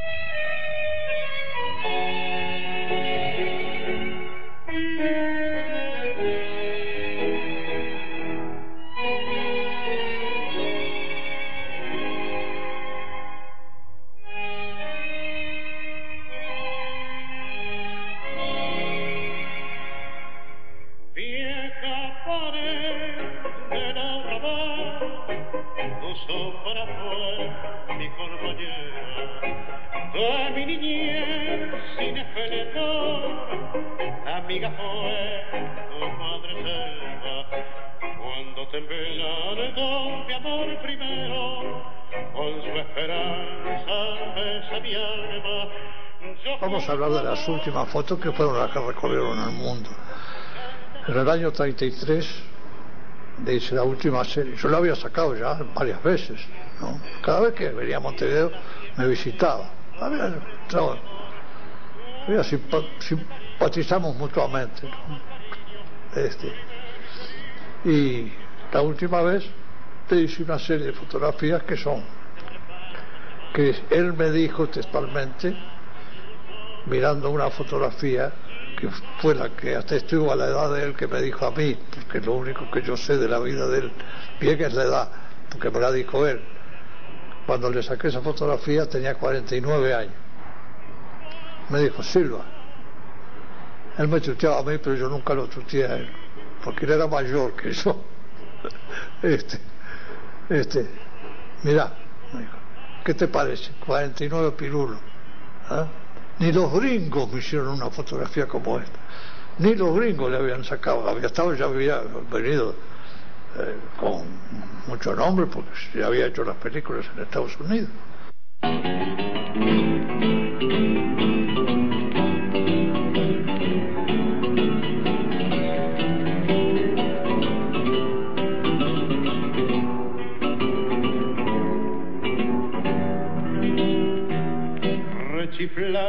Amiga fue tu madre selva, cuando te envenenó mi amor primero, con su esperanza besa mi alma. Vamos a hablar de las últimas fotos que fueron las que recorrieron el mundo. En el año 33 hice la última serie. Yo la había sacado ya varias veces. ¿no? Cada vez que venía a Montevideo me visitaba. Había, no, había simpatizamos mutuamente. Este, y la última vez te hice una serie de fotografías que son que él me dijo textualmente mirando una fotografía que fue la que atestiguó a la edad de él que me dijo a mí, porque lo único que yo sé de la vida de él bien es la edad, porque me la dijo él. Cuando le saqué esa fotografía tenía 49 años. Me dijo, Silva, él me tuteaba a mí, pero yo nunca lo tuteé a él, porque él era mayor que yo. Este, este, mira, me dijo, ¿Qué te parece? 49 pirulos. ¿ah? Ni los gringos me hicieron una fotografía como esta. Ni los gringos le habían sacado. Había estado, ya había venido eh, con mucho nombre porque ya había hecho las películas en Estados Unidos.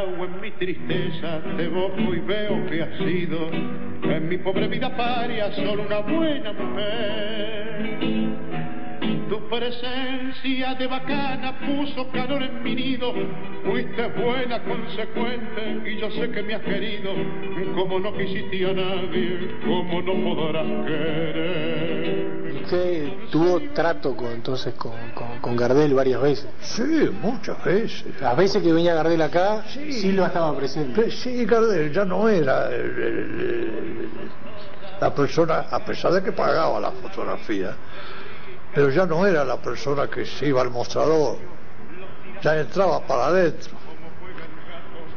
'Flao en mi tristeza, te boco y veo que has sido en mi pobre vida paria solo una buena mujer. Tu presencia de bacana puso calor en mi nido, fuiste buena, consecuente, y yo sé que me has querido, como no quisiste a nadie, como no podrás querer usted tuvo trato con, entonces con, con, Gardel varias veces. Sí, muchas veces. Las veces que venía Gardel acá, sí, lo estaba presente. Sí, Gardel ya no era la persona, a pesar de que pagaba la fotografía, pero ya no era la persona que se iba al mostrador, ya entraba para adentro.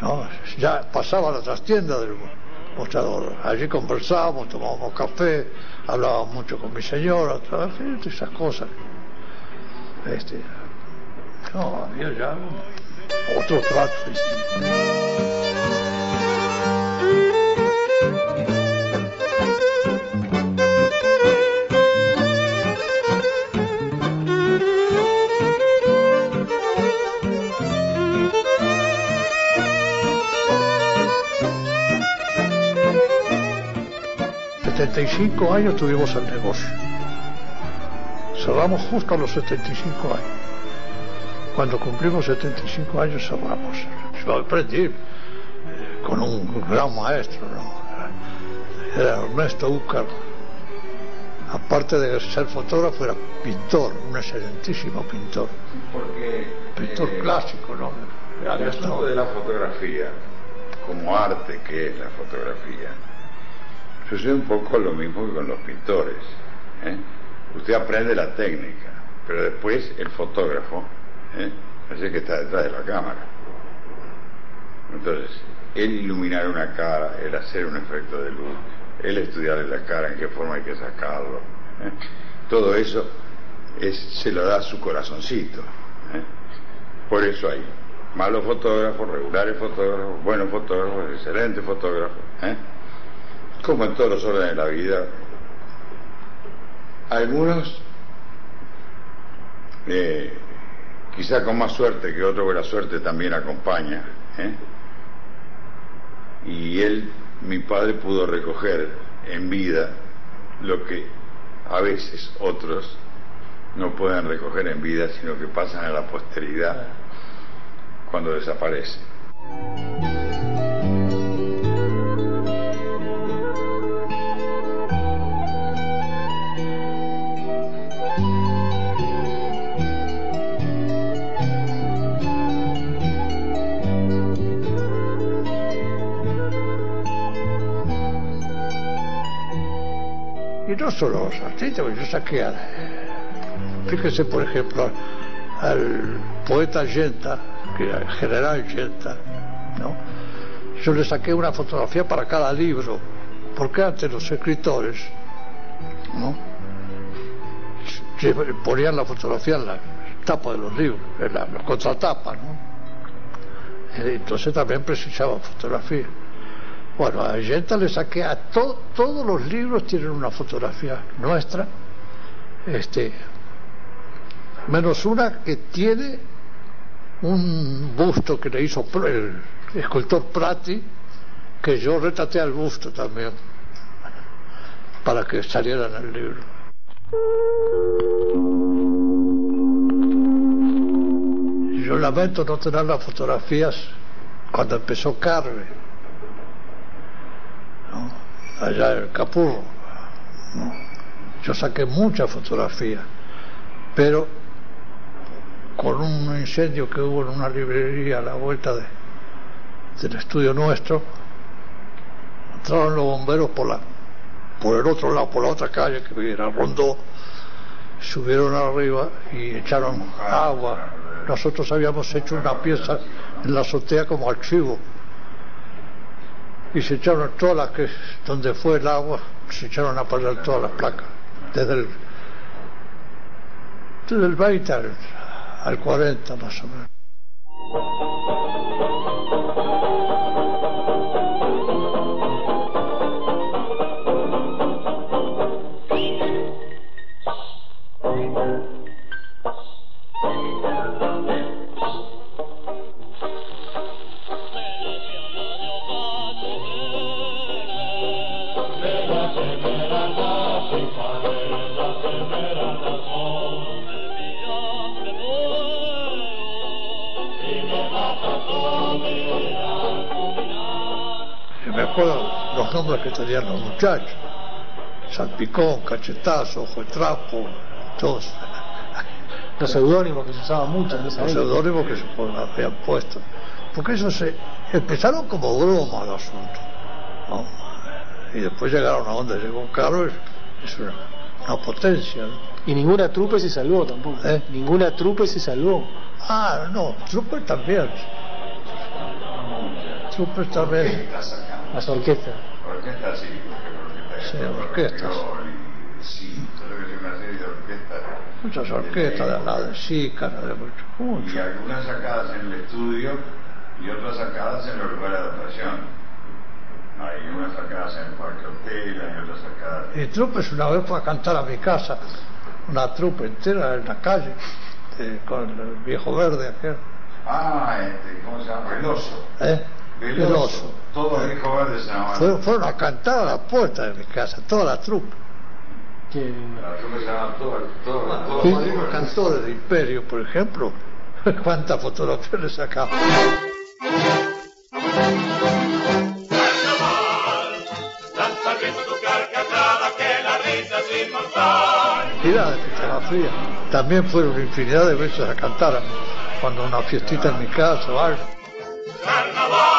¿no? Ya pasaba a la trastienda del mostrador. Allí conversábamos, tomábamos café, hablaba mucho con mi señora, esas cosas. Este, no, había ya otro trato. 75 años tuvimos el negocio. Cerramos justo a los 75 años. Cuando cumplimos 75 años cerramos. Yo aprendí eh, con un gran maestro, ¿no? Era Ernesto Úcar. Aparte de ser fotógrafo, era pintor, un excelentísimo pintor. Porque, pintor eh, clásico, ¿no? El de la fotografía, como arte que es la fotografía, Sucede un poco lo mismo que con los pintores. ¿eh? Usted aprende la técnica, pero después el fotógrafo ¿eh? es que está detrás de la cámara. Entonces, el iluminar una cara, el hacer un efecto de luz, el estudiar la cara, en qué forma hay que sacarlo, ¿eh? todo eso es, se lo da a su corazoncito. ¿eh? Por eso hay malos fotógrafos, regulares fotógrafos, buenos fotógrafos, excelentes fotógrafos. ¿eh? Como en todos los órdenes de la vida, algunos, eh, quizá con más suerte que otros, la suerte también acompaña, ¿eh? y él, mi padre, pudo recoger en vida lo que a veces otros no pueden recoger en vida, sino que pasan a la posteridad cuando desaparece. no solo los artistas, yo saqué a, fíjese por ejemplo al poeta Yenta, que era el general Yenta, ¿no? Yo le saqué una fotografía para cada libro, porque antes los escritores, ¿no? ponían la fotografía en la tapa de los libros, en la, contratapa, ¿no? Entonces también precisaba fotografía. Bueno, a Yenta le saqué a todos los libros tienen una fotografía nuestra, este, menos una que tiene un busto que le hizo el escultor Prati, que yo retraté al busto también, para que saliera en el libro. Yo lamento no tener las fotografías cuando empezó Carve allá el Capurro. Yo saqué muchas fotografías, pero con un incendio que hubo en una librería a la vuelta de, del estudio nuestro, entraron los bomberos por la por el otro lado, por la otra calle que era Rondó, subieron arriba y echaron agua nosotros habíamos hecho una pieza en la azotea como archivo. Y se echaron todas las que, donde fue el agua, se echaron a perder todas las placas. Desde el, desde el 20 al, al 40 más o menos. Los nombres que tenían los muchachos. Salpicón, cachetazo, ojo de trapo, todos. Los seudónimos que se usaban mucho en esa Los seudónimos que se habían puesto. Porque eso se empezaron como broma el asunto. ¿no? Y después llegaron a donde llegó Carlos, es una, una potencia. ¿no? Y ninguna trupe se salvó tampoco. ¿Eh? Ninguna trupe se salvó. Ah, no, Trooper también. Trooper también. Las orquestas. Orquesta sí, Sí, orquestas. Sí, creo que es una serie de orquestas. Muchas orquestas, de la de Sícara, de mucho. Y algunas sacadas en el estudio y otras sacadas en los lugares de adaptación. Hay unas sacadas en el Parque Hotel, hay otras sacadas. Y Trupes una vez fue a cantar a mi casa, una trupe entera en la calle, eh, con el viejo verde aquel. Ah, este, ¿cómo se llama? Veloso. ¿Eh? Veloso. Veloso. Todo el viejo verde se llama. Fue- fueron a cantar a la puerta de mi casa, toda la trupe. Que La trupe se llama todo, todo, todo. Como digo, cantores de Imperio, por ejemplo, cuántas fotografías le sacamos. Lanza bien tu carcajada que la risa es inmortal. Infinidad de fotografías. También fueron infinidad de veces a cantar cuando una fiestita en mi casa o algo. Carnaval,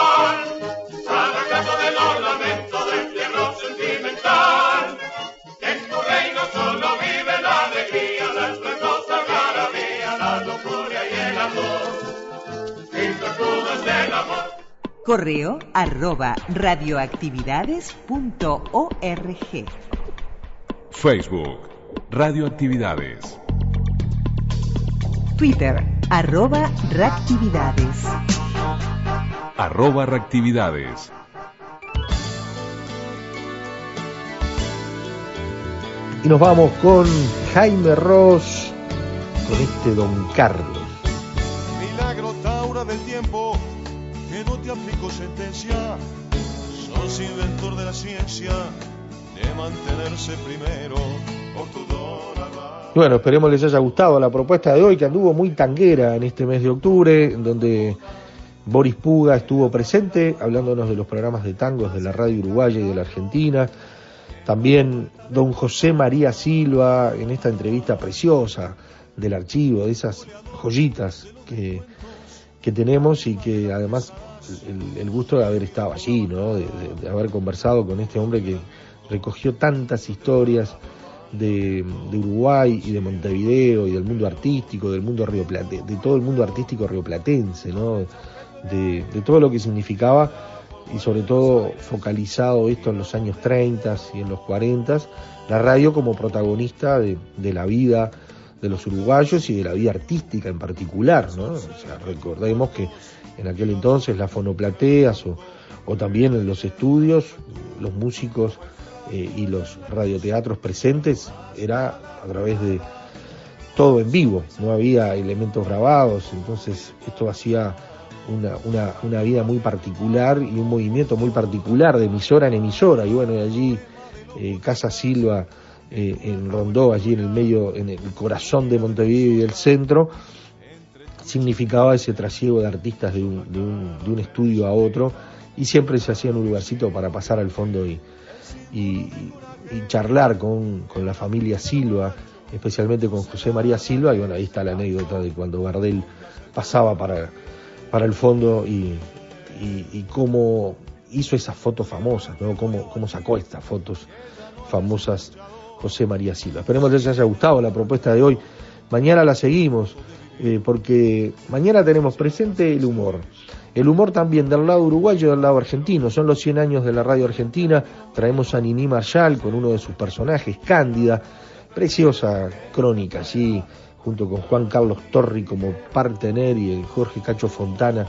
Correo arroba radioactividades.org. Facebook, Radioactividades. Twitter arroba reactividades. Arroba Reactividades. Y nos vamos con Jaime Ross, con este Don Carlos. Te aplico sentencia. Sos inventor de la ciencia, de mantenerse primero por tu dólar. Bueno, esperemos les haya gustado la propuesta de hoy, que anduvo muy tanguera en este mes de octubre, en donde Boris Puga estuvo presente, hablándonos de los programas de tangos de la radio uruguaya y de la Argentina. También don José María Silva, en esta entrevista preciosa del archivo, de esas joyitas que, que tenemos y que además el, gusto de haber estado allí, ¿no? de, de- de haber conversado con este hombre que recogió tantas historias de, de Uruguay y de Montevideo y del mundo artístico, del mundo rioplate, de todo el mundo artístico rioplatense, ¿no? de, de todo lo que significaba y sobre todo focalizado esto en los años 30 y en los 40, la radio como protagonista de, de la vida de los uruguayos y de la vida artística en particular, ¿no? O sea, recordemos que en aquel entonces las fonoplateas o, también en los estudios, los músicos eh, y los radioteatros presentes era a través de todo en vivo, no había elementos grabados, entonces esto hacía una, una, una vida muy particular y un movimiento muy particular de emisora en emisora, y bueno, allí eh, Casa Silva eh, en Rondó, allí en el medio, en el corazón de Montevideo y del centro, significaba ese trasiego de artistas de un, de un, de un estudio a otro, y siempre se hacía en un lugarcito para pasar al fondo y, y, y charlar con, la familia Silva, especialmente con José María Silva, y bueno, ahí está la anécdota de cuando Gardel pasaba para, para el fondo y, y, cómo hizo esas fotos famosas, ¿no? Cómo sacó estas fotos famosas José María Silva. Esperemos que les haya gustado la propuesta de hoy. Mañana la seguimos eh, porque mañana tenemos presente el humor. El humor también del lado uruguayo y del lado argentino. Son los 100 años de la radio argentina. Traemos a Nini Marshall con uno de sus personajes, Cándida. Preciosa crónica, sí, junto con Juan Carlos Torri como partener y el Jorge Cacho Fontana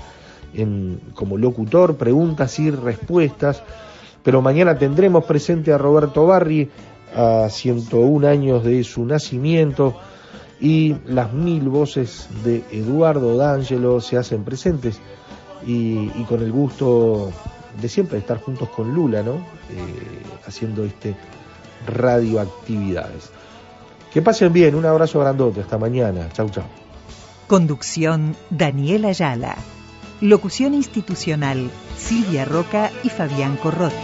en, como locutor, preguntas y respuestas. Pero mañana tendremos presente a Roberto Barri, a 101 años de su nacimiento, y las mil voces de Eduardo D'Angelo se hacen presentes y, con el gusto de siempre estar juntos con Lula, ¿no? Eh, haciendo este radioactividades. Que pasen bien, un abrazo grandote, hasta mañana, chau chau. Conducción Daniela Ayala. Locución institucional Silvia Roca y Fabián Corrotti.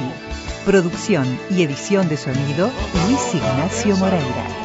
Producción y edición de sonido Luis Ignacio Moreira.